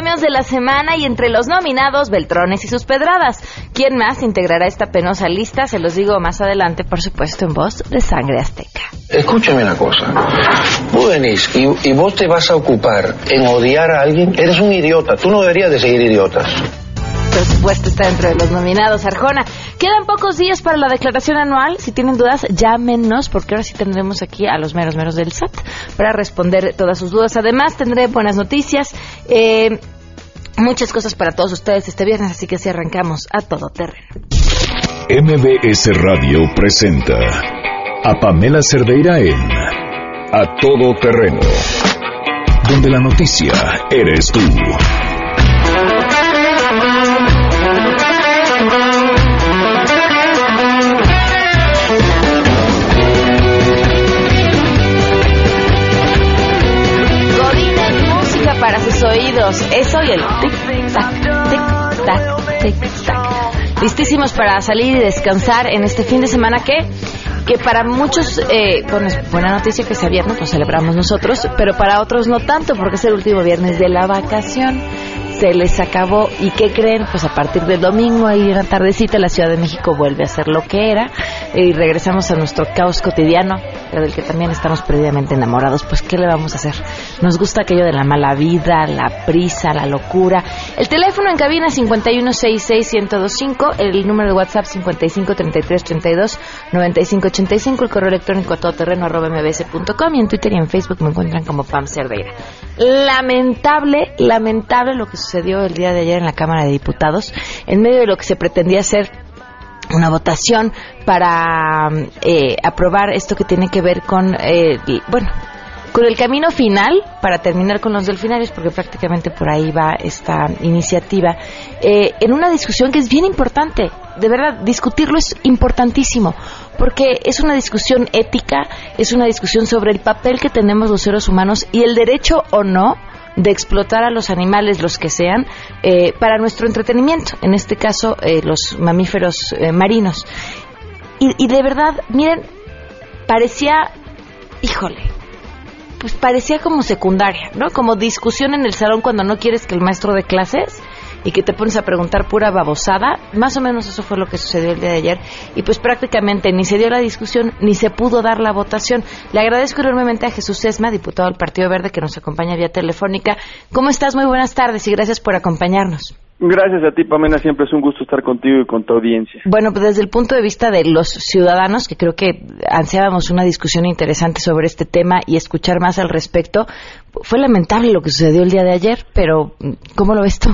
premios de la semana y entre los nominados, Beltrones y sus pedradas. ¿Quién más integrará esta penosa lista? Se los digo más adelante, por supuesto, en voz de Sangre Azteca. Escúchame una cosa. Vos venís y, y vos te vas a ocupar en odiar a alguien. Eres un idiota. Tú no deberías de seguir idiotas por supuesto, está dentro de los nominados. Arjona, quedan pocos días para la declaración anual. Si tienen dudas, llámenos, porque ahora sí tendremos aquí a los meros meros del SAT para responder todas sus dudas. Además, tendré buenas noticias. Eh, muchas cosas para todos ustedes este viernes, así que si arrancamos a todo terreno. MBS Radio presenta a Pamela Cerdeira en A Todo Terreno, donde la noticia eres tú. Oídos. Eso y el tic-tac, tic-tac, tic-tac. Listísimos para salir y descansar en este fin de semana que que para muchos, eh, bueno, es buena noticia que sea viernes, lo celebramos nosotros, pero para otros no tanto, porque es el último viernes de la vacación se les acabó. ¿Y qué creen? Pues a partir del domingo, ahí en la tardecita, la Ciudad de México vuelve a ser lo que era y regresamos a nuestro caos cotidiano, pero del que también estamos perdidamente enamorados. Pues, ¿qué le vamos a hacer? Nos gusta aquello de la mala vida, la prisa, la locura. El teléfono en cabina 5166125, el número de WhatsApp 5533329585, el correo electrónico todoterreno arroba mbs.com y en Twitter y en Facebook me encuentran como Pam Cerdeira. Lamentable, lamentable lo que sucedió el día de ayer en la Cámara de Diputados, en medio de lo que se pretendía ser una votación para eh, aprobar esto que tiene que ver con, eh, bueno, con el camino final para terminar con los delfinarios, porque prácticamente por ahí va esta iniciativa, eh, en una discusión que es bien importante. De verdad, discutirlo es importantísimo, porque es una discusión ética, es una discusión sobre el papel que tenemos los seres humanos y el derecho o no de explotar a los animales, los que sean, eh, para nuestro entretenimiento, en este caso eh, los mamíferos eh, marinos. Y, y de verdad, miren, parecía, híjole, pues parecía como secundaria, ¿no? Como discusión en el salón cuando no quieres que el maestro de clases y que te pones a preguntar pura babosada. Más o menos eso fue lo que sucedió el día de ayer. Y pues prácticamente ni se dio la discusión ni se pudo dar la votación. Le agradezco enormemente a Jesús Esma, diputado del Partido Verde, que nos acompaña vía telefónica. ¿Cómo estás? Muy buenas tardes y gracias por acompañarnos. Gracias a ti, Pamela. Siempre es un gusto estar contigo y con tu audiencia. Bueno, pues desde el punto de vista de los ciudadanos, que creo que ansiábamos una discusión interesante sobre este tema y escuchar más al respecto, fue lamentable lo que sucedió el día de ayer, pero ¿cómo lo ves tú?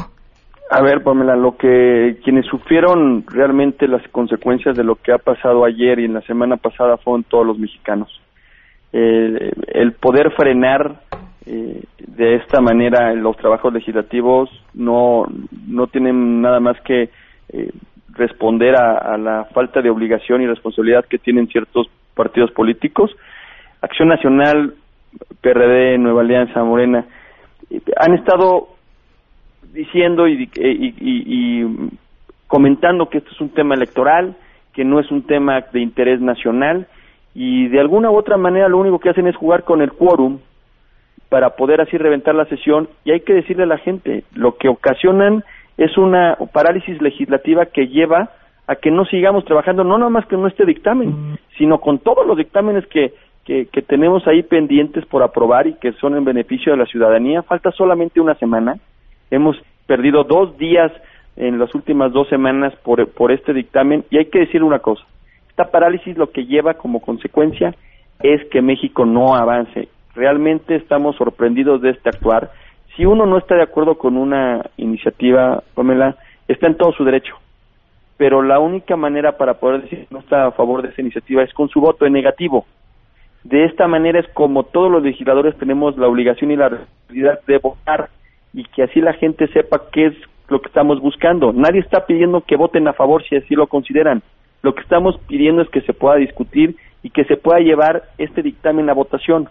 A ver, Pamela, lo que quienes sufrieron realmente las consecuencias de lo que ha pasado ayer y en la semana pasada fueron todos los mexicanos. el poder frenar eh, de esta manera los trabajos legislativos no no tienen nada más que eh, responder a, la falta de obligación y responsabilidad que tienen ciertos partidos políticos. Acción Nacional, PRD, Nueva Alianza, Morena, eh, han estado diciendo y, y, comentando que esto es un tema electoral, que no es un tema de interés nacional y de alguna u otra manera lo único que hacen es jugar con el quórum para poder así reventar la sesión y hay que decirle a la gente, lo que ocasionan es una parálisis legislativa que lleva a que no sigamos trabajando no nada más con este dictamen, sino con todos los dictámenes que, que, que tenemos ahí pendientes por aprobar y que son en beneficio de la ciudadanía. Falta solamente una semana Hemos perdido dos días en las últimas dos semanas por, por este dictamen y hay que decir una cosa. Esta parálisis lo que lleva como consecuencia es que México no avance. Realmente estamos sorprendidos de este actuar. Si uno no está de acuerdo con una iniciativa, Pamela, está en todo su derecho. Pero la única manera para poder decir que no está a favor de esa iniciativa es con su voto en negativo. De esta manera es como todos los legisladores tenemos la obligación y la responsabilidad de votar y que así la gente sepa qué es lo que estamos buscando. Nadie está pidiendo que voten a favor si así lo consideran. Lo que estamos pidiendo es que se pueda discutir y que se pueda llevar este dictamen a votación.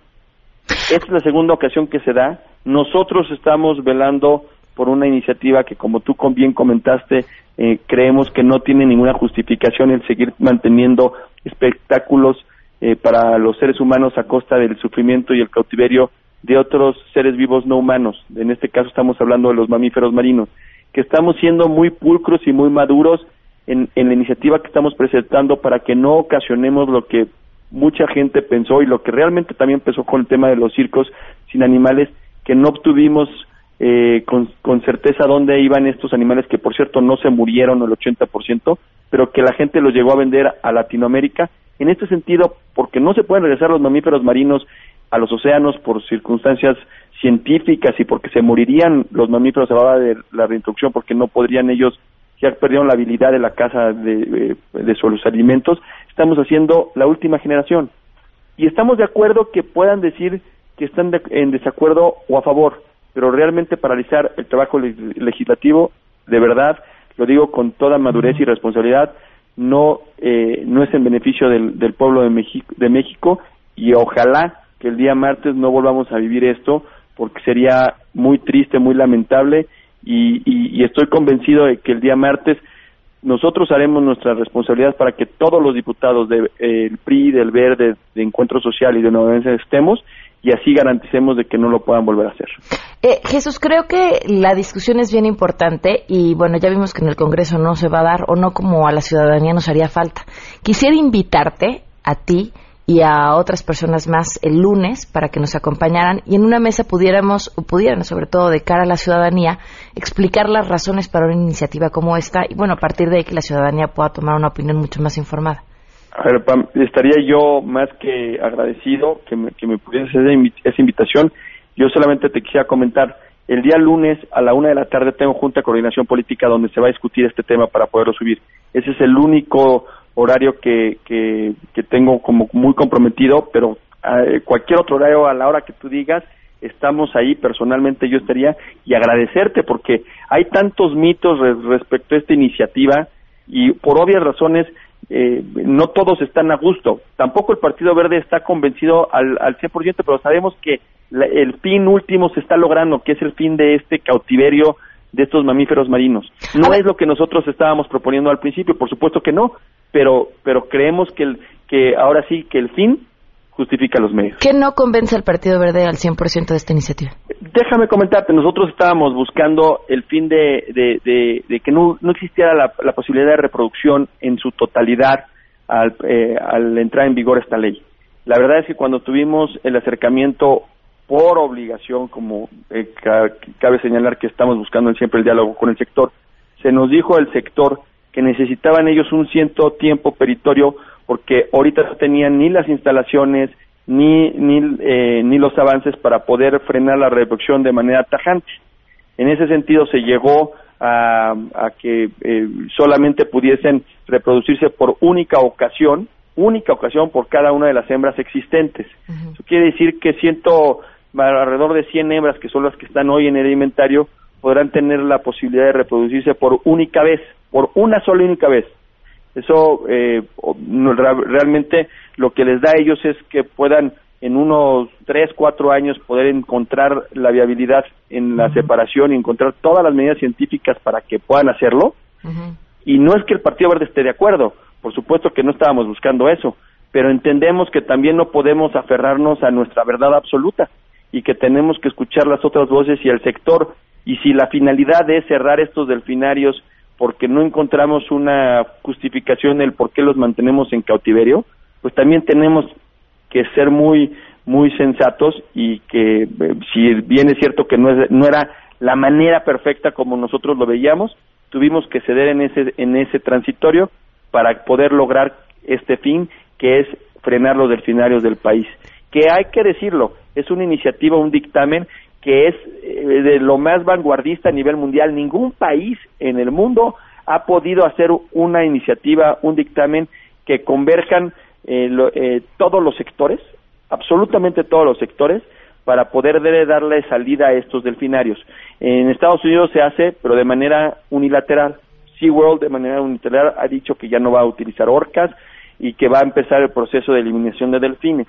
Esta es la segunda ocasión que se da. Nosotros estamos velando por una iniciativa que, como tú bien comentaste, eh, creemos que no tiene ninguna justificación el seguir manteniendo espectáculos eh, para los seres humanos a costa del sufrimiento y el cautiverio de otros seres vivos no humanos. En este caso estamos hablando de los mamíferos marinos, que estamos siendo muy pulcros y muy maduros en, la iniciativa que estamos presentando para que no ocasionemos lo que mucha gente pensó y lo que realmente también empezó con el tema de los circos sin animales, que no obtuvimos eh, con, con, certeza dónde iban estos animales que por cierto no se murieron el 80%, pero que la gente los llegó a vender a Latinoamérica. En este sentido, porque no se pueden regresar los mamíferos marinos a los océanos por circunstancias científicas y porque se morirían los mamíferos a la hora de la reintroducción porque no podrían ellos ya perdieron la habilidad de la caza de, de, sus alimentos, estamos haciendo la última generación. Y estamos de acuerdo que puedan decir que están en desacuerdo o a favor, pero realmente paralizar el trabajo legislativo, de verdad, lo digo con toda madurez y responsabilidad, no, eh, no es en beneficio del, del pueblo de México, de México y ojalá que el día martes no volvamos a vivir esto porque sería muy triste, muy lamentable y, y, estoy convencido de que el día martes nosotros haremos nuestra responsabilidad para que todos los diputados del de, PRI, del Verde, de Encuentro Social y de Nueva estemos y así garanticemos de que no lo puedan volver a hacer. Eh, Jesús, creo que la discusión es bien importante y bueno, ya vimos que en el Congreso no se va a dar o no como a la ciudadanía nos haría falta. Quisiera invitarte a ti y a otras personas más el lunes para que nos acompañaran y en una mesa pudiéramos, o pudieran sobre todo de cara a la ciudadanía, explicar las razones para una iniciativa como esta y bueno, a partir de ahí que la ciudadanía pueda tomar una opinión mucho más informada. A ver, Pam, estaría yo más que agradecido que me, que me pudiese hacer esa invitación. Yo solamente te quisiera comentar, el día lunes a la una de la tarde tengo junta de coordinación política donde se va a discutir este tema para poderlo subir. Ese es el único horario que, que, tengo como muy comprometido, pero eh, cualquier otro horario a la hora que tú digas, estamos ahí, personalmente yo estaría, y agradecerte porque hay tantos mitos respecto a esta iniciativa y por obvias razones eh, no todos están a gusto. Tampoco el Partido Verde está convencido al, al 100%, pero sabemos que el fin último se está logrando, que es el fin de este cautiverio de estos mamíferos marinos. No es lo que nosotros estábamos proponiendo al principio, por supuesto que no, pero, pero creemos que, el, que ahora sí que el fin justifica los medios. ¿Qué no convence al Partido Verde al 100% de esta iniciativa? Déjame comentarte, nosotros estábamos buscando el fin de, de, que no, no existiera la, la, posibilidad de reproducción en su totalidad al, eh, al entrar en vigor esta ley. La verdad es que cuando tuvimos el acercamiento por obligación, como eh, cabe señalar que estamos buscando siempre el diálogo con el sector, se nos dijo el sector que necesitaban ellos un cierto tiempo peritorio porque ahorita no tenían ni las instalaciones ni ni, eh, ni los avances para poder frenar la reproducción de manera tajante. En ese sentido se llegó a, que eh, solamente pudiesen reproducirse por única ocasión, única ocasión por cada una de las hembras existentes. Eso quiere decir que ciento, alrededor de 100 hembras, que son las que están hoy en el inventario, podrán tener la posibilidad de reproducirse por única vez por una sola y única vez. Eso eh, realmente lo que les da a ellos es que puedan en unos tres, cuatro años poder encontrar la viabilidad en la separación y encontrar todas las medidas científicas para que puedan hacerlo. Y no es que el Partido Verde esté de acuerdo, por supuesto que no estábamos buscando eso, pero entendemos que también no podemos aferrarnos a nuestra verdad absoluta y que tenemos que escuchar las otras voces y el sector. Y si la finalidad es cerrar estos delfinarios porque no encontramos una justificación del por qué los mantenemos en cautiverio, pues también tenemos que ser muy muy sensatos y que eh, si bien es cierto que no, es, no era la manera perfecta como nosotros lo veíamos, tuvimos que ceder en ese en ese transitorio para poder lograr este fin que es frenar los delfinarios del país. Que hay que decirlo, es una iniciativa, un dictamen que es eh, de lo más vanguardista a nivel mundial. Ningún país en el mundo ha podido hacer una iniciativa, un dictamen que converjan eh, eh, todos los sectores, absolutamente todos los sectores, para poder darle salida a estos delfinarios. En Estados Unidos se hace, pero de manera unilateral. SeaWorld de manera unilateral ha dicho que ya no va a utilizar orcas y que va a empezar el proceso de eliminación de delfines.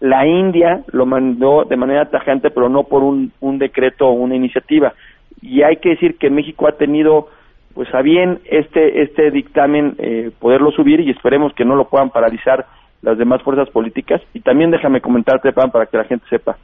La India lo mandó de manera tajante, pero no por un, un decreto o una iniciativa. Y hay que decir que México ha tenido pues a bien este este dictamen eh, poderlo subir y esperemos que no lo puedan paralizar las demás fuerzas políticas y también déjame comentarte Pan para que la gente sepa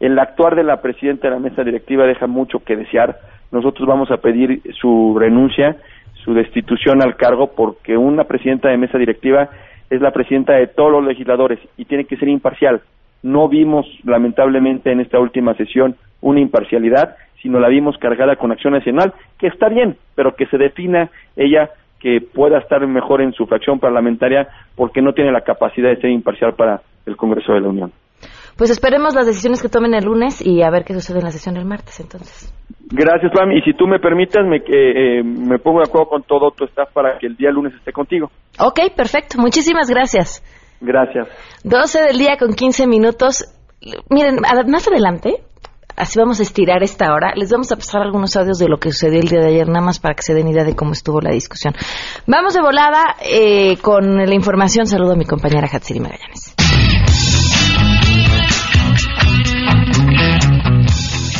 El actuar de la presidenta de la mesa directiva deja mucho que desear. Nosotros vamos a pedir su renuncia, su destitución al cargo, porque una presidenta de mesa directiva es la presidenta de todos los legisladores y tiene que ser imparcial. No vimos, lamentablemente, en esta última sesión una imparcialidad, sino la vimos cargada con acción nacional, que está bien, pero que se defina ella que pueda estar mejor en su fracción parlamentaria porque no tiene la capacidad de ser imparcial para el Congreso de la Unión. Pues esperemos las decisiones que tomen el lunes y a ver qué sucede en la sesión del martes entonces. Gracias, Pam. Y si tú me permites, me, eh, me pongo de acuerdo con todo tu staff para que el día lunes esté contigo. Ok, perfecto. Muchísimas gracias. Gracias. 12 del día con 15 minutos. Miren, más adelante, así vamos a estirar esta hora, les vamos a pasar algunos audios de lo que sucedió el día de ayer, nada más para que se den idea de cómo estuvo la discusión. Vamos de volada eh, con la información. Saludo a mi compañera Hatsiri Magallanes.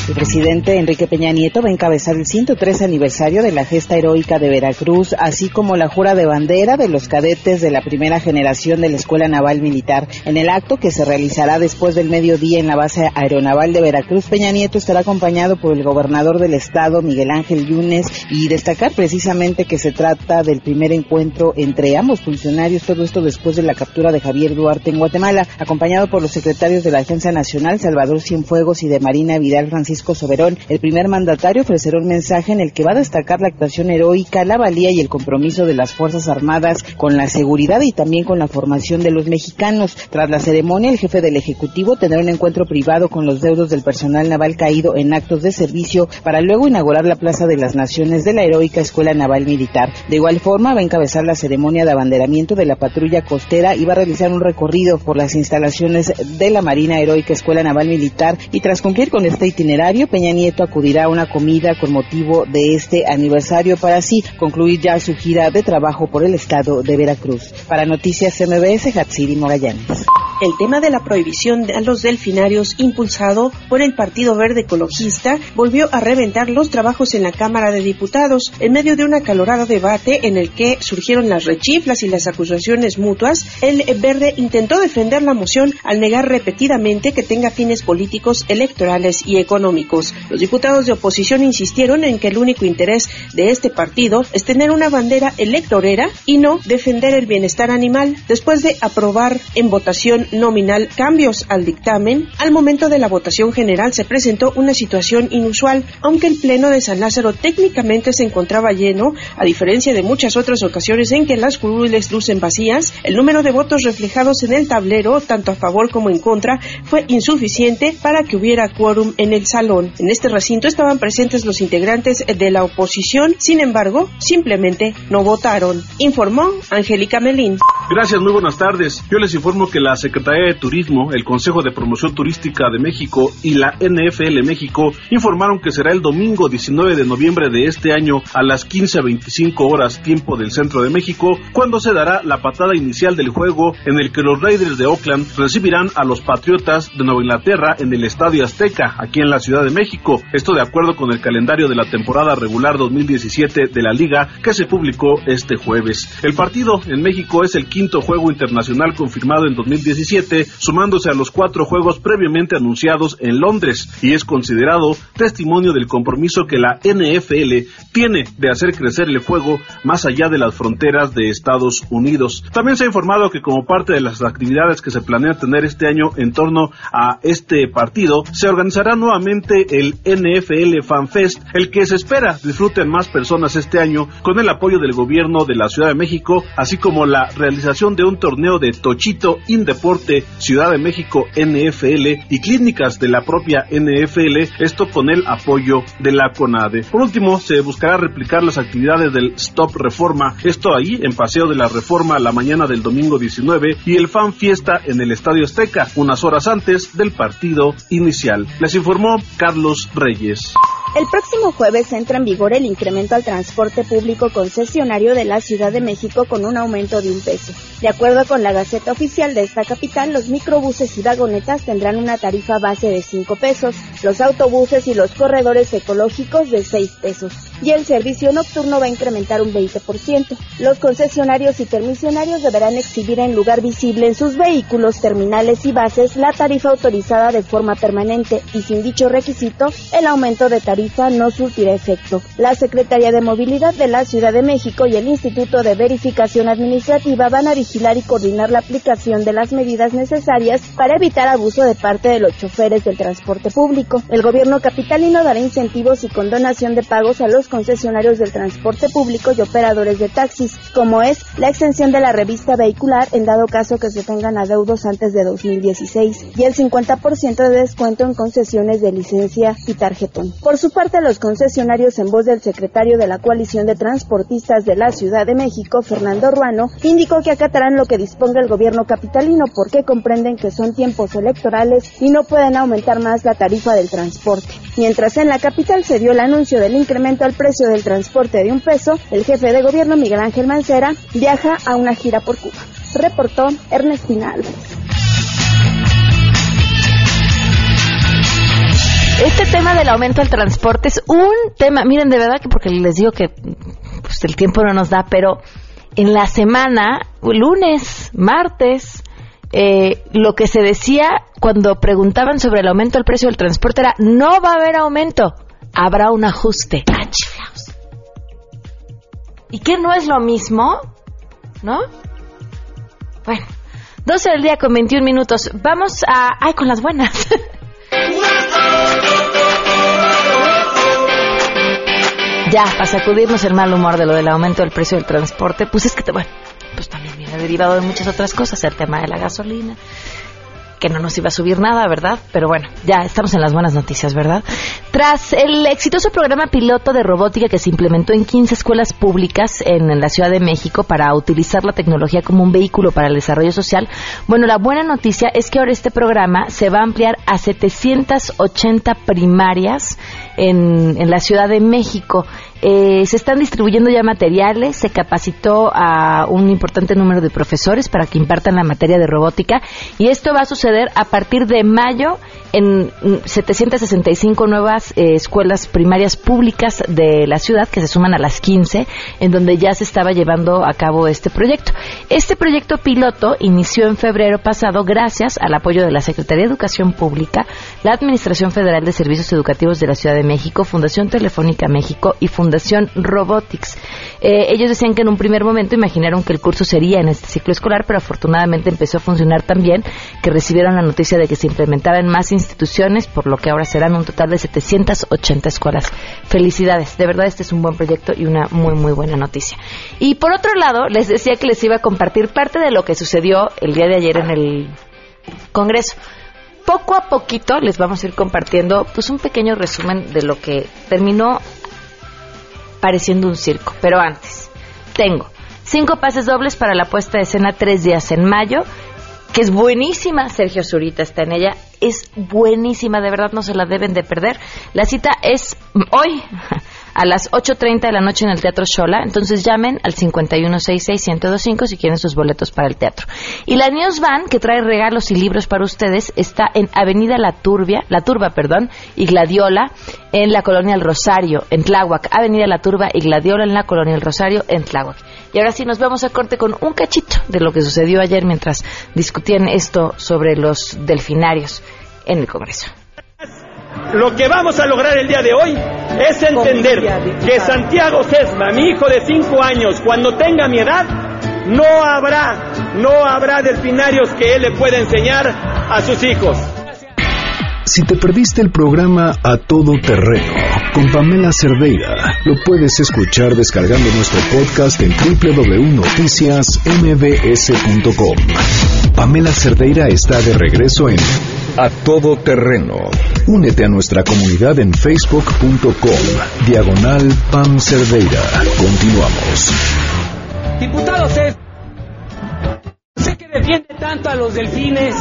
El presidente Enrique Peña Nieto va a encabezar el 103 aniversario de la gesta heroica de Veracruz, así como la jura de bandera de los cadetes de la primera generación de la Escuela Naval Militar. En el acto que se realizará después del mediodía en la base aeronaval de Veracruz, Peña Nieto estará acompañado por el gobernador del estado, Miguel Ángel Yunes, y destacar precisamente que se trata del primer encuentro entre ambos funcionarios, todo esto después de la captura de Javier Duarte en Guatemala, acompañado por los secretarios de la Defensa Nacional, Salvador Cienfuegos, y de Marina Vidal Francisco Francisco Soberón. El primer mandatario ofrecerá un mensaje en el que va a destacar la actuación heroica, la valía y el compromiso de las Fuerzas Armadas con la seguridad y también con la formación de los mexicanos. Tras la ceremonia, el jefe del Ejecutivo tendrá un encuentro privado con los deudos del personal naval caído en actos de servicio para luego inaugurar la Plaza de las Naciones de la heroica Escuela Naval Militar. De igual forma, va a encabezar la ceremonia de abanderamiento de la patrulla costera y va a realizar un recorrido por las instalaciones de la Marina Heroica Escuela Naval Militar y tras cumplir con este itinerario, Peña Nieto acudirá a una comida con motivo de este aniversario para así concluir ya su gira de trabajo por el estado de Veracruz. Para Noticias MBS, Hatsiri Mogallanes. El tema de la prohibición de los delfinarios impulsado por el Partido Verde Ecologista volvió a reventar los trabajos en la Cámara de Diputados en medio de un acalorado debate en el que surgieron las rechiflas y las acusaciones mutuas. El Verde intentó defender la moción al negar repetidamente que tenga fines políticos, electorales y económicos. Los diputados de oposición insistieron en que el único interés de este partido es tener una bandera electorera y no defender el bienestar animal. Después de aprobar en votación nominal cambios al dictamen, al momento de la votación general se presentó una situación inusual, aunque el Pleno de San Lázaro técnicamente se encontraba lleno, a diferencia de muchas otras ocasiones en que las curules lucen vacías, el número de votos reflejados en el tablero, tanto a favor como en contra, fue insuficiente para que hubiera quórum en el salón. En este recinto estaban presentes los integrantes de la oposición, sin embargo, simplemente no votaron, informó Angélica Melín. Gracias, muy buenas tardes. Yo les informo que la Secretaría de Turismo, el Consejo de Promoción Turística de México y la NFL México informaron que será el domingo 19 de noviembre de este año a las 15.25 horas tiempo del centro de México, cuando se dará la patada inicial del juego en el que los Raiders de Oakland recibirán a los Patriotas de Nueva Inglaterra en el Estadio Azteca, aquí en la Ciudad de México. Esto de acuerdo con el calendario de la temporada regular 2017 de la liga que se publicó este jueves. El partido en México es el quinto juego internacional confirmado en 2017 sumándose a los cuatro juegos previamente anunciados en Londres, y es considerado testimonio del compromiso que la NFL tiene de hacer crecer el juego más allá de las fronteras de Estados Unidos. También se ha informado que como parte de las actividades que se planea tener este año en torno a este partido, se organizará nuevamente el NFL Fan Fest, el que se espera disfruten más personas este año con el apoyo del gobierno de la Ciudad de México, así como la realización de un torneo de Tochito Indeporte Ciudad de México NFL y clínicas de la propia NFL, esto con el apoyo de la CONADE. Por último, se buscará replicar las actividades del Stop Reforma, esto ahí en Paseo de la Reforma la mañana del domingo 19 y el Fan Fiesta en el Estadio Azteca, unas horas antes del partido inicial. Les informó Carlos Reyes. El próximo jueves entra en vigor el incremento al transporte público concesionario de la Ciudad de México con un aumento de un peso. De acuerdo con la Gaceta Oficial de esta capital, los microbuses y vagonetas tendrán una tarifa base de 5 pesos, los autobuses y los corredores ecológicos de 6 pesos, y el servicio nocturno va a incrementar un 20%. Los concesionarios y permisionarios deberán exhibir en lugar visible en sus vehículos, terminales y bases la tarifa autorizada de forma permanente y sin dicho requisito, el aumento de tarifa no surtirá efecto. La Secretaría de Movilidad de la Ciudad de México y el Instituto de Verificación Administrativa van a vigilar y coordinar la aplicación de las medidas necesarias para evitar abuso de parte de los choferes del transporte público. El gobierno capitalino dará incentivos y condonación de pagos a los concesionarios del transporte público y operadores de taxis, como es la extensión de la revista vehicular en dado caso que se tengan adeudos antes de 2016 y el 50% de descuento en concesiones de licencia y tarjetón. Por su parte, los concesionarios en voz del secretario de la Coalición de Transportistas de la Ciudad de México, Fernando Ruano, indicó que acatarán lo que disponga el gobierno capitalino porque comprenden que son tiempos electorales y no pueden aumentar más la tarifa del transporte. Mientras en la capital se dio el anuncio del incremento al precio del transporte de un peso, el jefe de gobierno Miguel Ángel Mancera viaja a una gira por Cuba. Reportó Ernestina Álvarez. Este tema del aumento del transporte es un tema, miren, de verdad que porque les digo que pues, el tiempo no nos da, pero en la semana, lunes, martes, eh, lo que se decía cuando preguntaban sobre el aumento del precio del transporte era, no va a haber aumento, habrá un ajuste. ¿Y qué no es lo mismo? ¿No? Bueno, 12 del día con 21 minutos. Vamos a... ¡Ay, con las buenas! ya, para sacudirnos el mal humor de lo del aumento del precio del transporte, pues es que, bueno, pues también viene derivado de muchas otras cosas, el tema de la gasolina, que no nos iba a subir nada, ¿verdad? Pero bueno, ya estamos en las buenas noticias, ¿verdad? Tras el exitoso programa piloto de robótica que se implementó en 15 escuelas públicas en, la Ciudad de México para utilizar la tecnología como un vehículo para el desarrollo social, bueno, la buena noticia es que ahora este programa se va a ampliar a 780 primarias en, en la Ciudad de México. Eh, se están distribuyendo ya materiales, se capacitó a un importante número de profesores para que impartan la materia de robótica y esto va a suceder a partir de mayo en 765 nuevas eh, escuelas primarias públicas de la ciudad que se suman a las 15 en donde ya se estaba llevando a cabo este proyecto. Este proyecto piloto inició en febrero pasado gracias al apoyo de la Secretaría de Educación Pública, la Administración Federal de Servicios Educativos de la Ciudad de México, Fundación Telefónica México y Fundación Robotics. Eh, ellos decían que en un primer momento imaginaron que el curso sería en este ciclo escolar, pero afortunadamente empezó a funcionar tan bien que recibieron la noticia de que se implementaba en más instituciones, por lo que ahora serán un total de 780 escuelas. Felicidades, de verdad este es un buen proyecto y una muy muy buena noticia. Y por otro lado, les decía que les iba a compartir parte de lo que sucedió el día de ayer en el Congreso. Poco a poquito les vamos a ir compartiendo pues un pequeño resumen de lo que terminó pareciendo un circo. Pero antes, tengo cinco pases dobles para la puesta de escena tres días en mayo que es buenísima. Sergio Zurita está en ella. Es buenísima, de verdad no se la deben de perder. La cita es hoy a las 8.30 de la noche en el Teatro Shola. Entonces llamen al 5166-1025 si quieren sus boletos para el teatro. Y la News Van, que trae regalos y libros para ustedes, está en Avenida La Turbia, La Turba, perdón, y Gladiola, en la Colonia El Rosario, en Tláhuac. Avenida La Turba y Gladiola en la Colonia El Rosario, en Tláhuac. Y ahora sí nos vamos a corte con un cachito de lo que sucedió ayer mientras discutían esto sobre los delfinarios en el Congreso. Lo que vamos a lograr el día de hoy es entender que Santiago Sesma, mi hijo de cinco años, cuando tenga mi edad, no habrá, no habrá delfinarios que él le pueda enseñar a sus hijos. Si te perdiste el programa A Todo Terreno con Pamela Cerdeira, lo puedes escuchar descargando nuestro podcast en www.noticiasmbs.com. Pamela Cerdeira está de regreso en A Todo Terreno. Únete a nuestra comunidad en facebook.com, diagonal Pam Cerdeira. Continuamos. Diputado, sé que defiende tanto a los delfines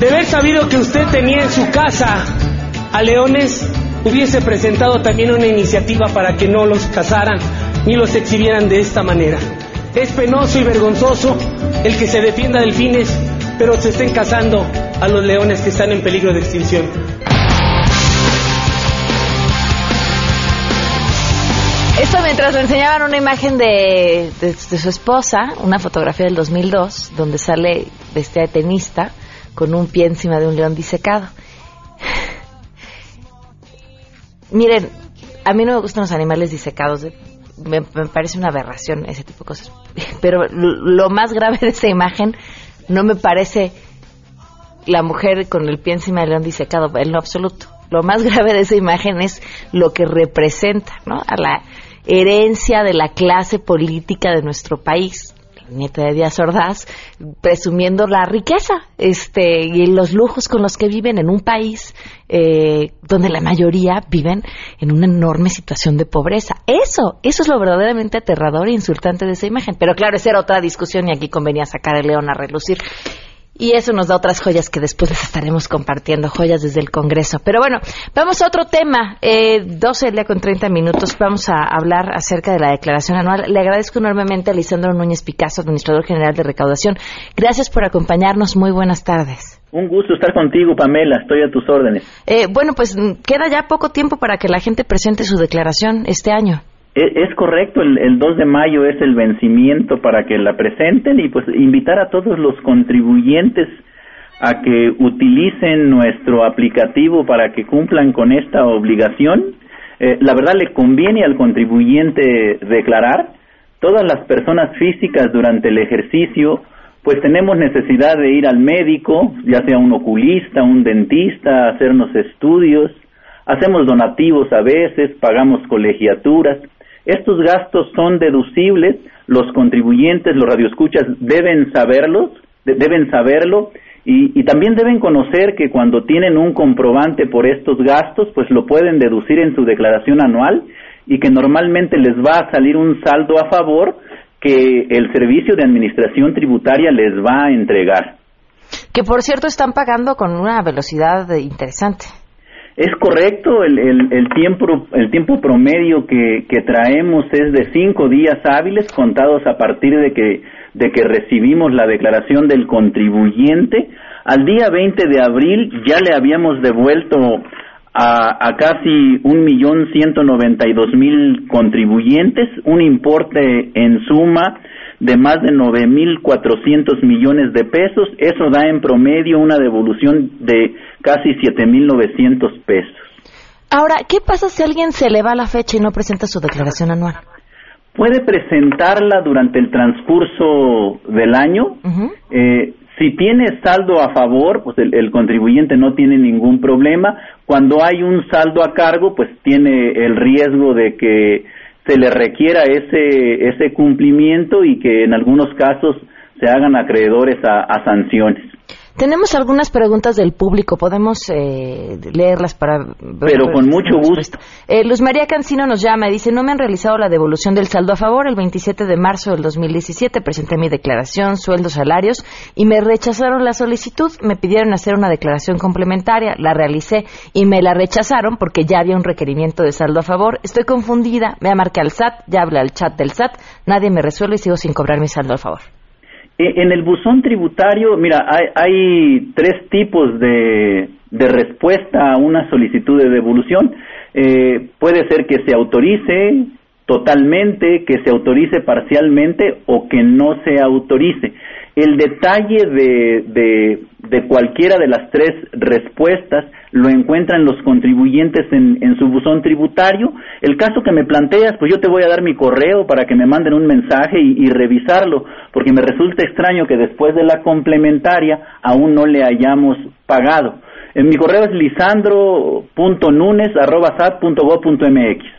de haber sabido que usted tenía en su casa a leones, hubiese presentado también una iniciativa para que no los cazaran ni los exhibieran de esta manera. Es penoso y vergonzoso el que se defienda delfines, pero se estén cazando a los leones que están en peligro de extinción. Esto mientras me enseñaban una imagen de, de, su esposa, una fotografía del 2002, donde sale vestida de tenista con un pie encima de un león disecado. Miren, a mí no me gustan los animales disecados, me, parece una aberración ese tipo de cosas. Pero lo más grave de esa imagen no me parece la mujer con el pie encima del león disecado, en lo absoluto. Lo más grave de esa imagen es lo que representa, ¿no? A la herencia de la clase política de nuestro país, nieta de Díaz Ordaz, presumiendo la riqueza este, y los lujos con los que viven en un país eh, donde la mayoría viven en una enorme situación de pobreza. Eso, eso es lo verdaderamente aterrador e insultante de esa imagen. Pero claro, esa era otra discusión y aquí convenía sacar el león a relucir. Y eso nos da otras joyas que después les estaremos compartiendo, joyas desde el Congreso. Pero bueno, vamos a otro tema. Eh, 12 del día con 30 minutos. Vamos a hablar acerca de la declaración anual. Le agradezco enormemente a Lisandro Núñez Picasso, administrador general de recaudación. Gracias por acompañarnos. Muy buenas tardes. Un gusto estar contigo, Pamela. Estoy a tus órdenes. Eh, bueno, pues queda ya poco tiempo para que la gente presente su declaración este año. E, es, correcto, el, el, 2 de mayo es el vencimiento para que la presenten y pues invitar a todos los contribuyentes a que utilicen nuestro aplicativo para que cumplan con esta obligación. Eh, la verdad le conviene al contribuyente declarar. Todas las personas físicas durante el ejercicio pues tenemos necesidad de ir al médico, ya sea un oculista, un dentista, hacernos estudios, hacemos donativos a veces, pagamos colegiaturas. Estos gastos son deducibles, los contribuyentes, los radioescuchas deben saberlos, deben saberlo y, y, también deben conocer que cuando tienen un comprobante por estos gastos, pues lo pueden deducir en su declaración anual y que normalmente les va a salir un saldo a favor que el Servicio de Administración Tributaria les va a entregar. Que por cierto están pagando con una velocidad interesante. Es correcto, el, el, tiempo, el tiempo promedio que, que, traemos es de cinco días hábiles contados a partir de que, de que recibimos la declaración del contribuyente. Al día 20 de abril ya le habíamos devuelto a, a casi un millón ciento noventa y dos mil contribuyentes, un importe en suma de más de nueve mil cuatrocientos millones de pesos. Eso da en promedio una devolución de casi siete mil novecientos pesos. Ahora, ¿qué pasa si alguien se le va la fecha y no presenta su declaración anual? Puede presentarla durante el transcurso del año. eh, si tiene saldo a favor, pues el, el, contribuyente no tiene ningún problema. Cuando hay un saldo a cargo, pues tiene el riesgo de que se le requiera ese, ese cumplimiento y que en algunos casos se hagan acreedores a, a sanciones. Tenemos algunas preguntas del público, podemos eh, leerlas para... Pero con mucho gusto. Eh, Luz María Cancino nos llama y dice, no me han realizado la devolución del saldo a favor. El 27 de marzo del 2017 presenté mi declaración, sueldos, salarios, y me rechazaron la solicitud. Me pidieron hacer una declaración complementaria, la realicé y me la rechazaron porque ya había un requerimiento de saldo a favor. Estoy confundida, me marqué al SAT, ya habla al chat del SAT, nadie me resuelve y sigo sin cobrar mi saldo a favor. En el buzón tributario, mira, hay, hay tres tipos de, de, respuesta a una solicitud de devolución. Eh, puede ser que se autorice totalmente, que se autorice parcialmente o que no se autorice. El detalle de, de, de cualquiera de las tres respuestas lo encuentran los contribuyentes en, en, su buzón tributario. El caso que me planteas, pues yo te voy a dar mi correo para que me manden un mensaje y, revisarlo, porque me resulta extraño que después de la complementaria aún no le hayamos pagado. En mi correo es lisandro.nunes.gov.mx.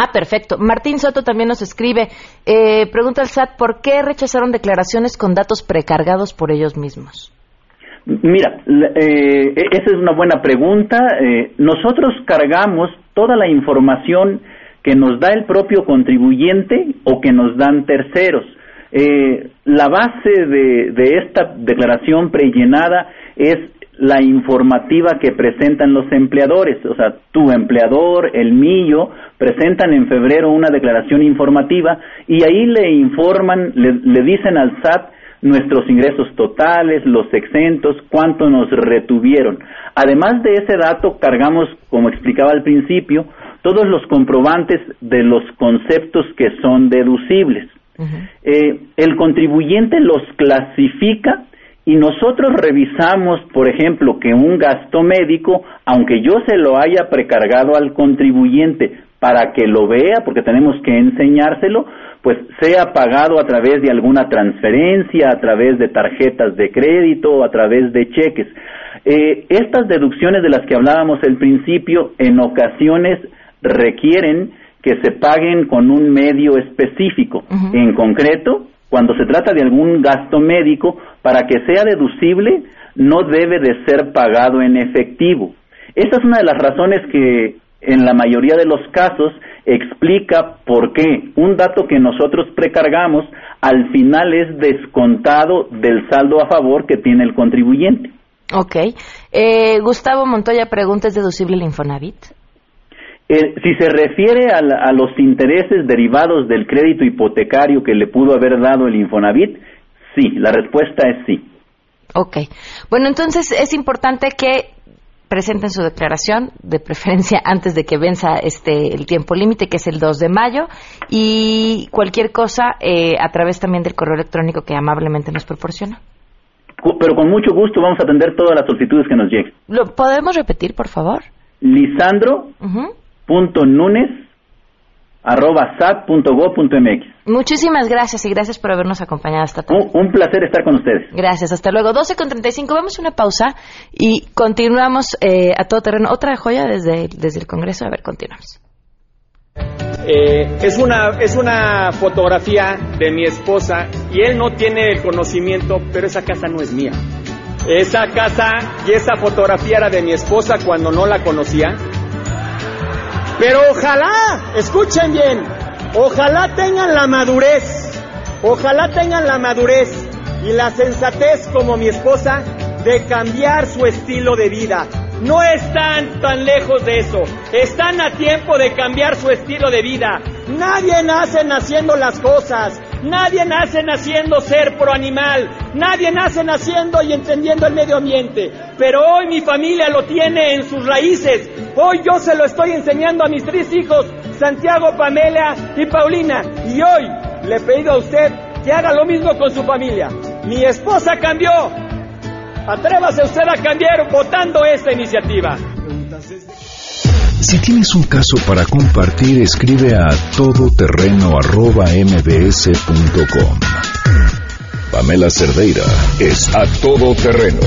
Ah, perfecto. Martín Soto también nos escribe, eh, pregunta al SAT, ¿por qué rechazaron declaraciones con datos precargados por ellos mismos? Mira, eh, esa es una buena pregunta. Eh, nosotros cargamos toda la información que nos da el propio contribuyente o que nos dan terceros. Eh, la base de esta declaración prellenada es la informativa que presentan los empleadores, o sea, tu empleador, el mío, presentan en febrero una declaración informativa y ahí le informan, le, le dicen al SAT nuestros ingresos totales, los exentos, cuánto nos retuvieron. Además de ese dato, cargamos, como explicaba al principio, todos los comprobantes de los conceptos que son deducibles. Eh, el contribuyente los clasifica y nosotros revisamos, por ejemplo, que un gasto médico, aunque yo se lo haya precargado al contribuyente para que lo vea, porque tenemos que enseñárselo, pues sea pagado a través de alguna transferencia, a través de tarjetas de crédito, o a través de cheques. Eh, estas deducciones de las que hablábamos al principio en ocasiones requieren que se paguen con un medio específico. En concreto, cuando se trata de algún gasto médico, para que sea deducible, no debe de ser pagado en efectivo. Esa es una de las razones que en la mayoría de los casos explica por qué un dato que nosotros precargamos al final es descontado del saldo a favor que tiene el contribuyente. Ok. Eh, Gustavo Montoya pregunta, ¿es deducible el Infonavit? Eh, si se refiere a, los intereses derivados del crédito hipotecario que le pudo haber dado el Infonavit, sí, la respuesta es sí. Ok. Bueno, entonces es importante que presenten su declaración, de preferencia antes de que venza este el tiempo límite, que es el 2 de mayo, y cualquier cosa eh, a través también del correo electrónico que amablemente nos proporciona. Pero con mucho gusto vamos a atender todas las solicitudes que nos lleguen. ¿Lo podemos repetir, por favor? Lisandro punto arroba Muchísimas gracias y gracias por habernos acompañado hasta tarde. Un, placer estar con ustedes. Gracias, hasta luego. 12 con 35, vamos a una pausa y continuamos eh, a todo terreno. Otra joya desde, desde el Congreso, a ver, continuamos. Eh, es, una, es una fotografía de mi esposa y él no tiene el conocimiento, pero esa casa no es mía. Esa casa y esa fotografía era de mi esposa cuando no la conocía pero ojalá, escuchen bien, ojalá tengan la madurez, ojalá tengan la madurez y la sensatez como mi esposa de cambiar su estilo de vida. No están tan lejos de eso, están a tiempo de cambiar su estilo de vida. Nadie nace naciendo las cosas, nadie nace naciendo ser pro animal, nadie nace naciendo y entendiendo el medio ambiente. Pero hoy mi familia lo tiene en sus raíces. Hoy yo se lo estoy enseñando a mis tres hijos, Santiago, Pamela y Paulina. Y hoy le he pedido a usted que haga lo mismo con su familia. Mi esposa cambió. Atrévase usted a cambiar votando esta iniciativa. Si tienes un caso para compartir, escribe a todoterreno.mbs.com. Pamela Cerdeira es a todoterreno.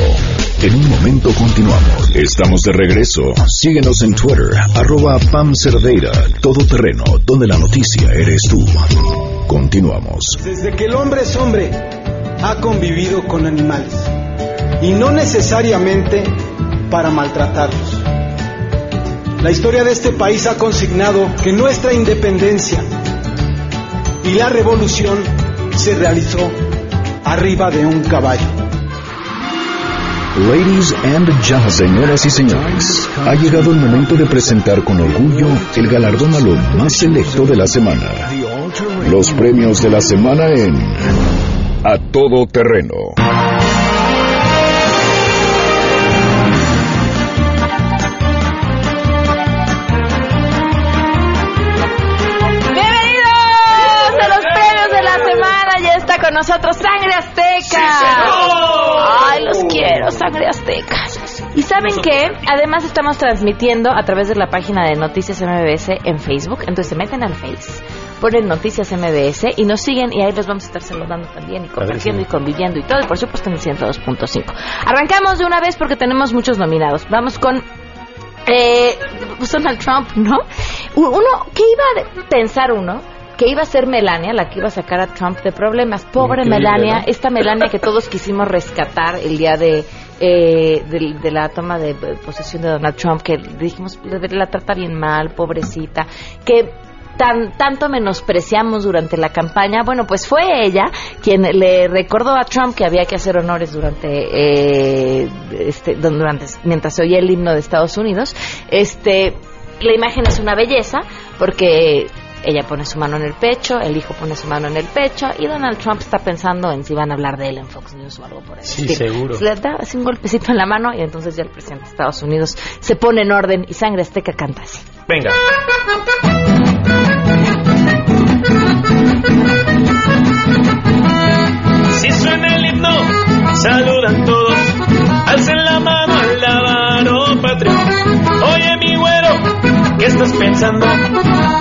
En un momento continuamos. Estamos de regreso. Síguenos en Twitter, arroba Pam Cerdeira, todoterreno, donde la noticia eres tú. Continuamos. Desde que el hombre es hombre, ha convivido con animales. Y no necesariamente para maltratarlos la historia de este país ha consignado que nuestra independencia y la revolución se realizó arriba de un caballo. Ladies and gentlemen, señoras y señores, ha llegado el momento de presentar con orgullo el galardón a más selecto de la semana. Los premios de la semana en A Todo Terreno. nosotros Sangre Azteca. Sangre Azteca. Y saben qué? Además estamos transmitiendo a través de la página de Noticias MBS en Facebook. Entonces se meten al Face, ponen Noticias MBS y nos siguen y ahí les vamos a estar saludando también y compartiendo y conviviendo y todo. Y por supuesto en el 102.5. Arrancamos de una vez porque tenemos muchos nominados. Vamos con eh, Donald Trump, ¿no? Uno, ¿qué iba a pensar uno? que iba a ser Melania, la que iba a sacar a Trump de problemas. Pobre Melania, esta Melania que todos quisimos rescatar el día de, eh, de, la toma de posesión de Donald Trump, que dijimos, la trata bien mal, pobrecita, que tan, tanto menospreciamos durante la campaña, bueno, pues fue ella quien le recordó a Trump que había que hacer honores durante, eh, este, durante mientras se oía el himno de Estados Unidos. Este, la imagen es una belleza porque ella pone su mano en el pecho, el hijo pone su mano en el pecho y Donald Trump está pensando en si van a hablar de él en Fox News o algo por eso. Sí, seguro. le da así un golpecito en la mano y entonces ya el presidente de Estados Unidos se pone en orden y sangre azteca canta así. Venga. Si suena el himno, saludan todos, estás pensando?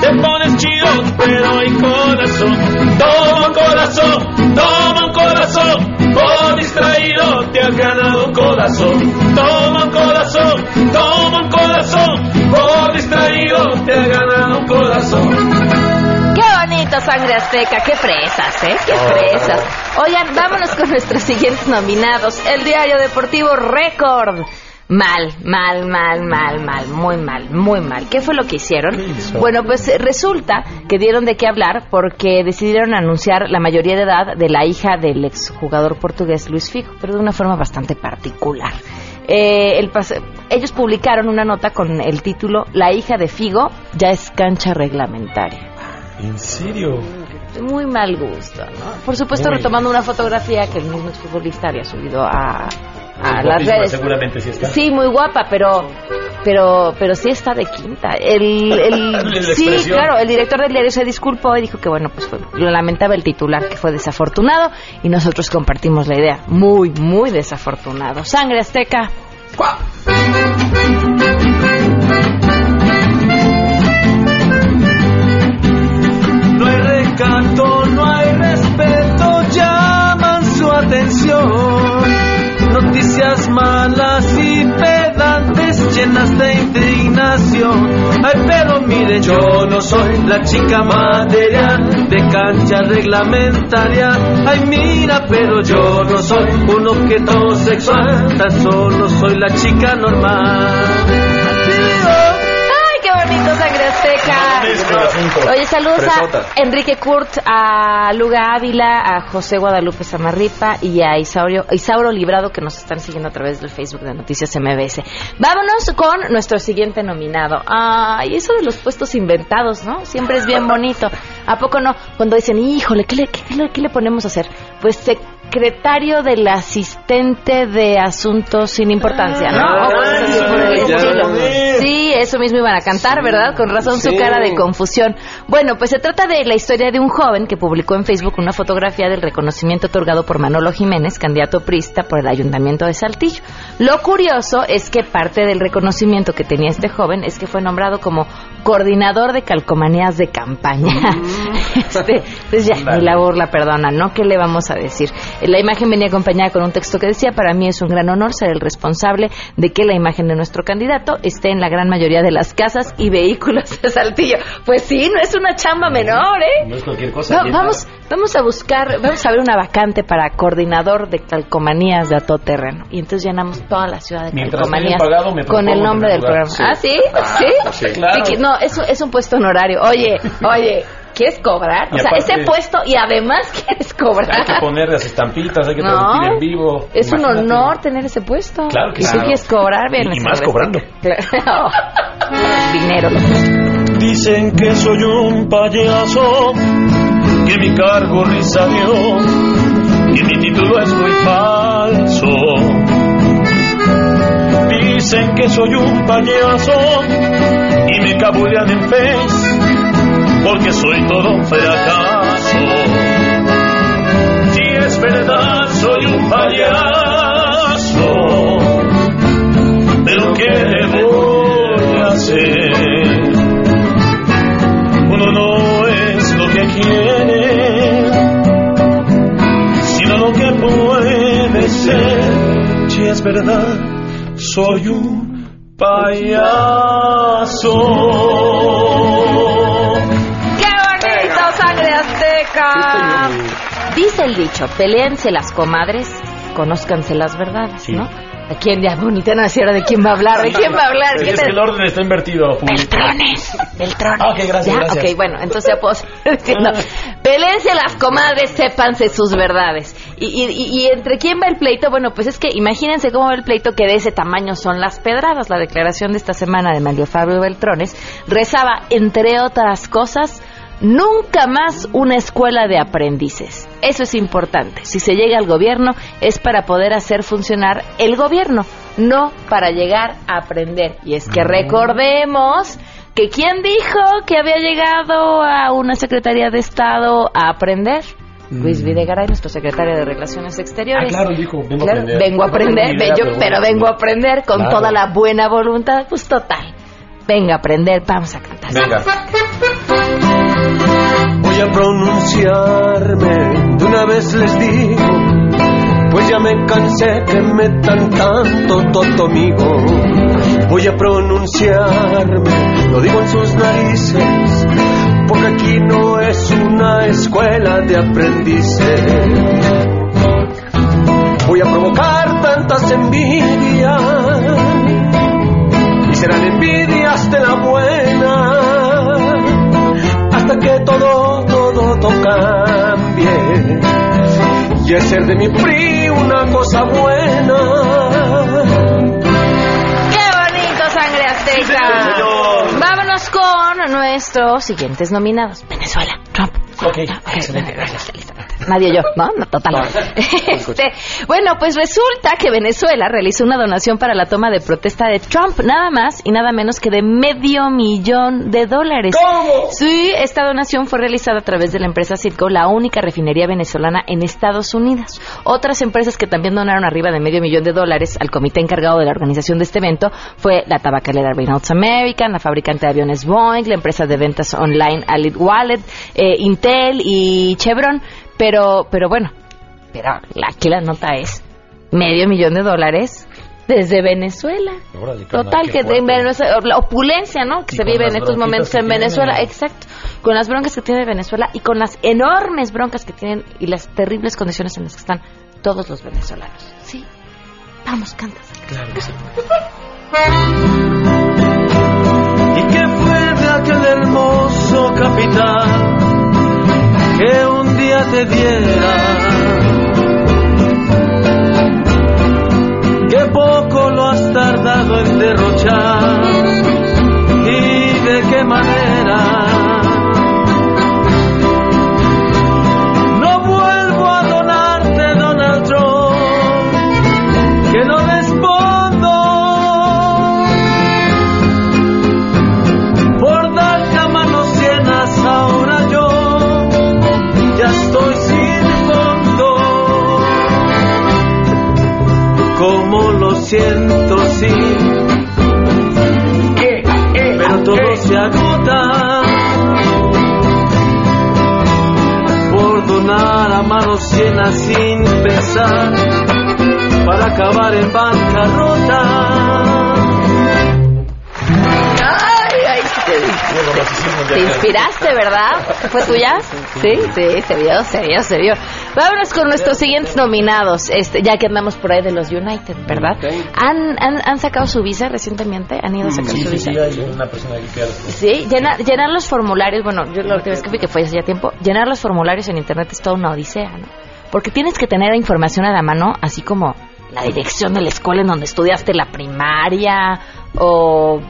Te pones chido, pero hay corazón. Toma un corazón, toma un corazón, por distraído te has ganado un corazón. Toma un corazón, toma un corazón, por distraído te has ganado un corazón. Qué bonito, sangre azteca, qué fresas, ¿eh? Qué Oh. fresas. Oigan, vámonos con nuestros siguientes nominados. El Diario Deportivo Récord. Mal, mal, mal, mal, mal, muy mal, muy mal. ¿Qué fue lo que hicieron? Bueno, pues eh, resulta que dieron de qué hablar porque decidieron anunciar la mayoría de edad de la hija del exjugador portugués Luis Figo, pero de una forma bastante particular. Eh, el ellos publicaron una nota con el título La hija de Figo ya es cancha reglamentaria. ¿En serio? Muy mal gusto, ¿no? Por supuesto, Muy. retomando una fotografía que el mismo exfutbolista había subido a, a las redes. Seguramente sí está. Sí, muy guapa, pero pero pero sí está de quinta. El, el- sí, expresión. claro, el director del diario se disculpó y dijo que bueno, pues fue, lo lamentaba el titular que fue desafortunado y nosotros compartimos la idea. Muy, muy desafortunado. Sangre azteca. No yo no soy la chica material de cancha reglamentaria. Ay, mira, pero yo no soy un objeto sexual, tan solo soy la chica normal. Azteca! Oye, saludos a Enrique Kurt, a Luga Ávila, a José Guadalupe Samarripa y a Isauro, Isauro Librado que nos están siguiendo a través del Facebook de Noticias MBS. Vámonos con nuestro siguiente nominado. Ay, eso de los puestos inventados, ¿no? Siempre es bien bonito. ¿A poco no? Cuando dicen, híjole, ¿qué le, qué le- qué le ponemos a hacer? Pues secretario del asistente de asuntos sin importancia, ¿no? Ah, O cosas así por el ya estilo. Eso mismo iban a cantar, ¿verdad? Con razón su cara de confusión. Bueno, pues se trata de la historia de un joven que publicó en Facebook una fotografía del reconocimiento otorgado por Manolo Jiménez, candidato prista por el Ayuntamiento de Saltillo. Lo curioso es que parte del reconocimiento que tenía este joven es que fue nombrado como coordinador de calcomanías de campaña. este, pues ya, ni la burla perdona, ¿no? ¿Qué le vamos a decir? La imagen venía acompañada con un texto que decía, para mí es un gran honor ser el responsable de que la imagen de nuestro candidato esté en la gran mayoría de las casas y vehículos de Saltillo. Pues sí, no es una chamba menor, ¿eh? No es cualquier cosa. No, vamos, vamos a buscar, vamos a ver una vacante para coordinador de calcomanías de a todo terreno. Y entonces llenamos toda la ciudad de Mientras calcomanías pagado, con el nombre del programa. ¿Ah, sí? Ah, ¿Sí? sí. Claro. Sí, no, es, es un puesto honorario. Oye, oye, ¿quieres cobrar? Y o sea, aparte- ese puesto y además quieres cobrar. Hay que poner las estampitas, hay que No. transmitir en vivo. Es un honor tener ese puesto. Claro que y sí. tú quieres cobrar, bien. Y- y más cobrando. Claro. Dinero. Dicen que soy un payaso, que mi cargo risa dio, que mi título es muy falso. Dicen que soy un payaso y me cabulean en Face, porque soy todo un fracaso. Si es verdad, soy un payaso, pero ¿qué le voy a hacer? Uno no es lo que quiere, sino lo que puede ser. Si es verdad, soy un payaso. Dice el dicho, peleense las comadres, conózcanse las verdades, ¿no? ¿De quién ya bonita no sé ahora de quién va a hablar? ¿De quién va a hablar? Es ¿Quién que te- el orden está invertido. Beltrones, Beltrones. Ah, ok, gracias, ¿Ya? gracias. Ok, bueno, entonces ya puedo diciendo. Peleense las comadres, sépanse sus verdades. Y- y- y entre quién va el pleito, bueno, pues es que imagínense cómo va el pleito que de ese tamaño son las pedradas. La declaración de esta semana de Mario Fabio Beltrones rezaba, entre otras cosas, Nunca más una escuela de aprendices. Eso es importante. Si se llega al gobierno es para poder hacer funcionar el gobierno, no para llegar a aprender. Y es que recordemos que quién dijo que había llegado a una Secretaría de Estado a aprender. Luis Videgaray, nuestro secretario de Relaciones Exteriores. Mm. Ah, claro, dijo, vengo a aprender. vengo a aprender, No yo- pero vengo a aprender con Claro. toda la buena voluntad, pues total. Venga a aprender, vamos a cantar. Venga. Voy a pronunciarme, de una vez les digo, pues ya me cansé que metan tanto tonto amigo. Voy a pronunciarme, lo digo en sus narices, porque aquí no es una escuela de aprendices. Voy a provocar tantas envidias, y serán envidias de la buena hasta que todo cambie. Y ser de mi PRI una cosa buena. ¡Qué bonito, sangre azteca! Vámonos con nuestros siguientes nominados. Venezuela, Trump. Ok, excelente, Nadie yo, ¿no? No, total. Este, bueno, pues resulta que Venezuela realizó una donación para la toma de protesta de Trump, nada más y nada menos que de medio millón de dólares. ¿Cómo? Sí, esta donación fue realizada a través de la empresa Citgo, la única refinería venezolana en Estados Unidos. Otras empresas que también donaron arriba de medio millón de dólares al comité encargado de la organización de este evento fue la tabacalera Reynolds American, la fabricante de aviones Boeing, la empresa de ventas online Alid Wallet, eh, Intel y Chevron. Pero, pero bueno, pero aquí la nota es medio millón de dólares desde Venezuela. Órale, Total, que de fuerte. Venezuela, la opulencia, ¿no? Que Y se vive en estos momentos en. Venezuela, exacto. Con las broncas que tiene Venezuela y con las enormes broncas que tienen y las terribles condiciones en las que están todos los venezolanos. Sí. Vamos, canta. Claro que sí. ¿Y qué fue de aquel hermoso capital que un día te diera? Que poco lo has tardado en derrochar y de qué manera. Sin pensar para acabar en bancarrota te, te inspiraste, ¿verdad? ¿Fue tuya? Sí, sí, se vio, se vio, se vio. Vámonos con nuestros siguientes nominados, este, ya que andamos por ahí de los United, ¿verdad? ¿Han, han, han sacado su visa recientemente? ¿Han ido a sacar Sí, su sí, visa? sí, hay una persona que Sí, llenar, llenar los formularios, bueno, yo la última vez que vi que fue hace ya tiempo, llenar los formularios en internet es toda una odisea, ¿no? Porque tienes que tener información a la mano, así como la dirección de la escuela en donde estudiaste la primaria o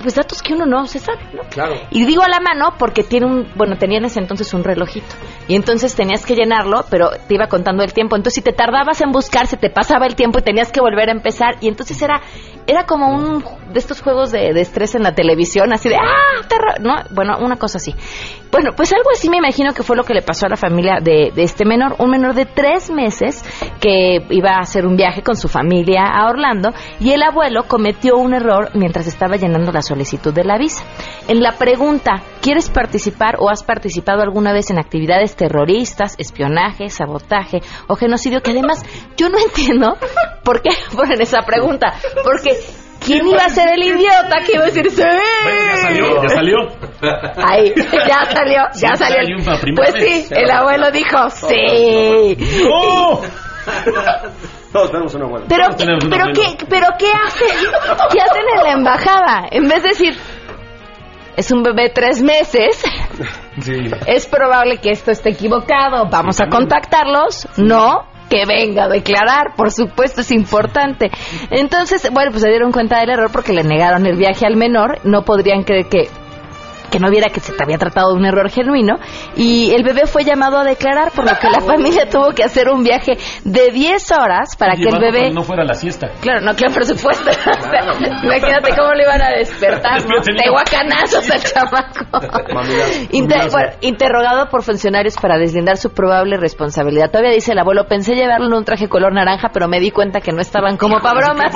pues datos que uno no se sabe, ¿no? Claro. Y digo a la mano porque tiene un, bueno, tenía en ese entonces un relojito. Y entonces tenías que llenarlo, pero te iba contando el tiempo. Entonces si te tardabas en buscar, se te pasaba el tiempo y tenías que volver a empezar. Y entonces era, era como un de estos juegos de, de estrés en la televisión, así de, ¡ah! terror", ¿no? Bueno, una cosa así. Bueno, pues algo así me imagino que fue lo que le pasó a la familia de, de este menor. Un menor de tres meses que iba a hacer un viaje con su familia a Orlando y el abuelo cometió un error mientras estaba llenando la solicitud de la visa. En la pregunta, ¿quieres participar o has participado alguna vez en actividades terroristas, espionaje, sabotaje o genocidio? Que además yo no entiendo por qué ponen esa pregunta. Porque ¿quién iba a ser el idiota que iba a decir sí? Ya salió, ya salió. Ahí, ya salió, ya salió. Pues sí, el abuelo dijo sí. ¡No! Todos tenemos una abuela. Pero, un pero qué, pero qué hacen, qué hacen en la embajada, en vez de decir es un bebé de tres meses, Sí. es probable que esto esté equivocado, vamos a contactarlos, no que venga a declarar, por supuesto es importante. Entonces, bueno, pues se dieron cuenta del error porque le negaron el viaje al menor, no podrían creer que que no viera que se te había tratado de un error genuino. Y el bebé fue llamado a declarar, por lo que la familia tuvo que hacer un viaje de 10 horas para que el bebé... no fuera a la siesta. Claro, no, claro, por supuesto. Imagínate cómo le iban a despertar, ¿no? Guacanazos al chamaco. Inter- bueno, interrogado por funcionarios para deslindar su probable responsabilidad. Todavía dice el abuelo, pensé llevarlo en un traje color naranja, pero me di cuenta que no estaban como para bromas.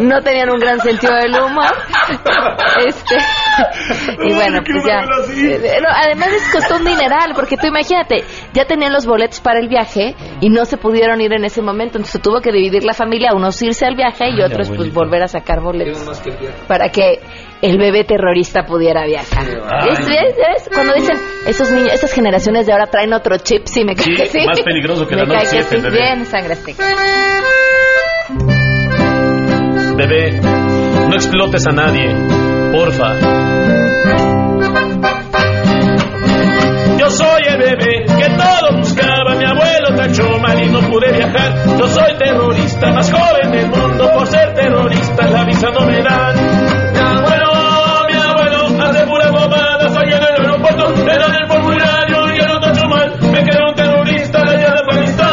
No tenían un gran sentido del humor. Este, y bueno, pues ya. Eh, no, además les costó un dineral, porque tú imagínate, ya tenían los boletos para el viaje y no se pudieron ir en ese momento, entonces tuvo que dividir la familia, unos irse al viaje y Ay, otros pues volver a sacar boletos para que el bebé terrorista pudiera viajar. ¿Ves? ¿Ves? ¿Ves? Cuando dicen esos niños, esas generaciones de ahora traen otro chip, sí me cae Sí, que sí. más peligroso que me la cae Note que 7, sí. bebé. Bien, sangre azteca. Bebé, no explotes a nadie, porfa. Bebé que todo buscaba, mi abuelo tachó mal y no pude viajar. Yo soy terrorista, más joven del mundo, por ser terrorista la visa no me dan. Mi abuelo, mi abuelo, hace pura bobada, soy en el aeropuerto, me dan el formulario y yo no tacho mal, me quedo un terrorista allá de Afganistán.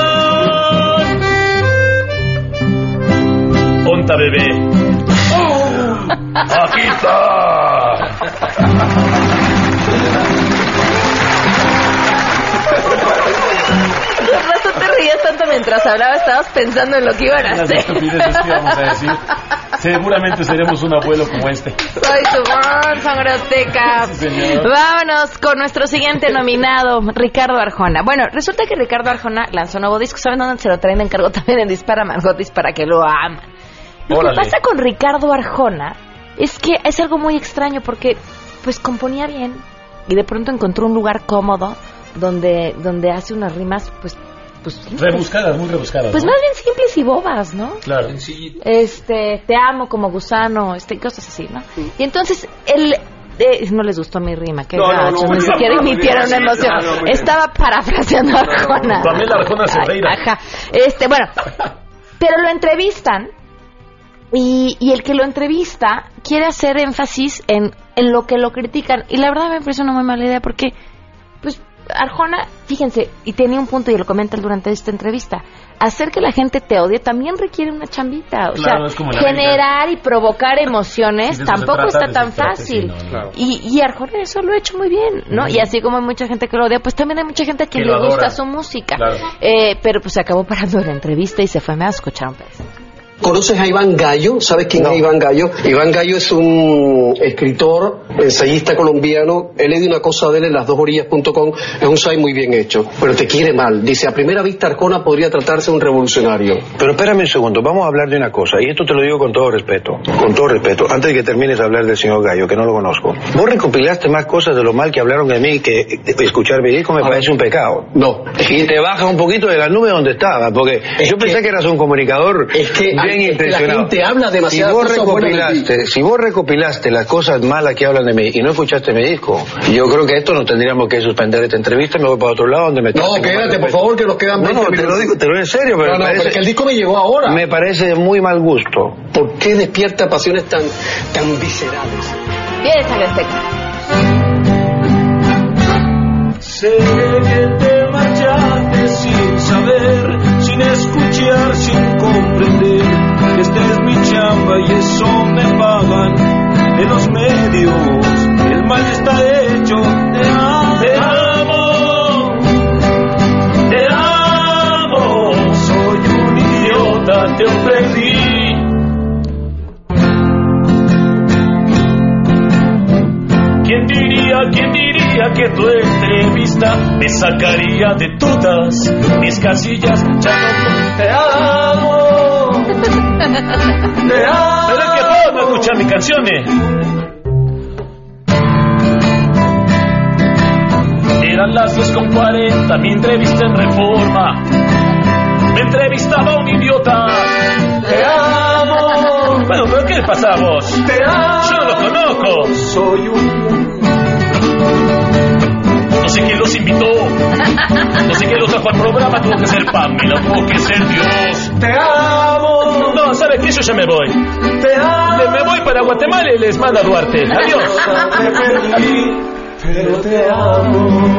Ponta bebé. Aquí está. Rías tanto mientras hablaba, estabas pensando en lo que iban a hacer. estupideces que íbamos a decir. Seguramente seremos un abuelo como este. Soy tu bon. Sí, señor. Vámonos con nuestro siguiente nominado, Ricardo Arjona. Bueno, resulta que Ricardo Arjona lanzó un nuevo disco. ¿Saben dónde se lo traen de encargo? También en Dispara Margotis para que lo aman. Lo Órale. que pasa con Ricardo Arjona es que es algo muy extraño porque pues componía bien y de pronto encontró un lugar cómodo donde donde hace unas rimas pues pues. Rebuscadas, muy rebuscadas. pues ¿no? más bien simples y bobas, ¿no? Claro. este, te amo como gusano, este, cosas así, ¿no? Y entonces, él, eh, no les gustó mi rima, que No, no, no, gacho, ni siquiera emitieron sí, emoción. Estaba parafraseando a Arjona. Pamela Arjona Cerdeira. Ay, Ajá. Este, bueno, pero lo entrevistan y, y el que lo entrevista quiere hacer énfasis en, en lo que lo critican. Y la verdad me parece una muy mala idea porque, pues, Arjona, fíjense, y tenía un punto y lo comenta durante esta entrevista. Hacer que la gente te odie también requiere una chambita. O Claro, sea, generar y provocar emociones tampoco trata, está tan fácil. Y, y Arjona eso lo ha hecho muy bien, ¿no? Y así como hay mucha gente que lo odia, pues también hay mucha gente que Que le gusta su música. Claro. Eh, pero pues se acabó parando la entrevista y se fue. Me va a escuchar un pedacito. ¿Conoces a Iván Gallo? ¿Sabes quién es Iván Gallo? Iván Gallo es un escritor, ensayista colombiano. He leído una cosa de él en lasdosorillas.com. Es un site muy bien hecho, pero te quiere mal. Dice, a primera vista Arjona podría tratarse de un revolucionario. Pero espérame un segundo, vamos a hablar de una cosa, y esto te lo digo con todo respeto, con todo respeto, antes de que termines de hablar del señor Gallo, que no lo conozco. Vos recopilaste más cosas de lo mal que hablaron de mí que escuchar mi disco me parece un pecado. No. Y te baja un poquito de la nube donde estaba, porque yo pensé que eras un comunicador Es que- bien que la intencionado. gente habla si demasiadas vos recopilaste, si vos recopilaste las cosas malas que hablan de mí y no escuchaste mi disco, yo creo que esto no tendríamos que suspender esta entrevista, me voy para otro lado donde me No, quédate, por respeto. favor, que nos quedan No, 20 no, te lo digo, te lo digo en serio, pero No, me no, parece, pero es que el disco me llegó ahora. me parece de muy mal gusto. ¿Por qué despierta pasiones tan, tan viscerales? Bien, sangre azteca. Sé que te marchaste sin saber, sin escuchar, sin comprender. Esta es mi chamba y eso me pagan en los medios. El mal está hecho, te amo. Te amo. Te amo. Soy un idiota, te ofendí. ¿Quién diría, quién diría que tu entrevista me sacaría de todas mis casillas? Ya no te amo. Te amo. Pero es que forma escuchar mis canciones. Eran las 2 con 40, mi entrevista en reforma. Me entrevistaba un idiota. Te amo. Bueno, pero ¿qué le pasa a vos? Te amo. Yo no lo conozco. Soy un no sé quién los invitó. No sé quién los trajo al programa. Tuvo que ser Pamela, tuvo que ser Dios. Te amo. No, ¿sabe qué? Yo ya me voy. Te amo. Me voy para Guatemala y les manda Duarte. Adiós. pero te amo.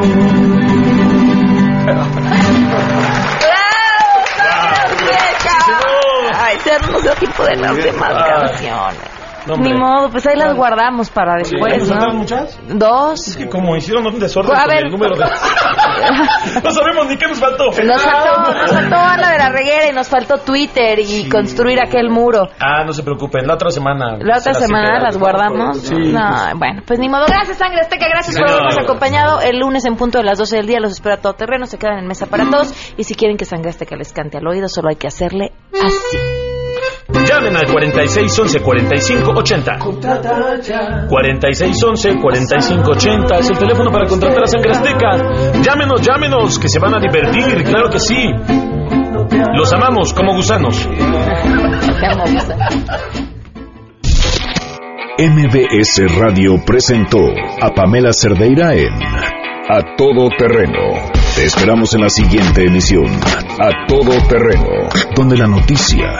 De las demás canciones. No. Ni modo, pues ahí las guardamos para después, ¿Nos ¿no? muchas? Dos. Es que como hicieron un desorden A con ver. el número de... no sabemos ni qué nos faltó. Nos faltó, nos faltó la de la reguera y nos faltó Twitter y construir aquel muro. Ah, no se preocupen, la otra semana. La otra semana las la- guardamos. Sí. No, bueno, pues ni modo. Gracias, Sangre Azteca. Gracias por habernos acompañado. El lunes en punto de las 12 del día los espera todo terreno. Se quedan en mesa para todos. Y si quieren que Sangre Azteca les cante al oído, solo hay que hacerle así. Llamen al 4611 4580. 4611 4580 es el teléfono para contratar a Sangre Azteca. Llámenos, llámenos, que se van a divertir, claro que sí. Los amamos como gusanos. MBS Radio presentó a Pamela Cerdeira en A Todo Terreno. Te esperamos en la siguiente emisión, A Todo Terreno, donde la noticia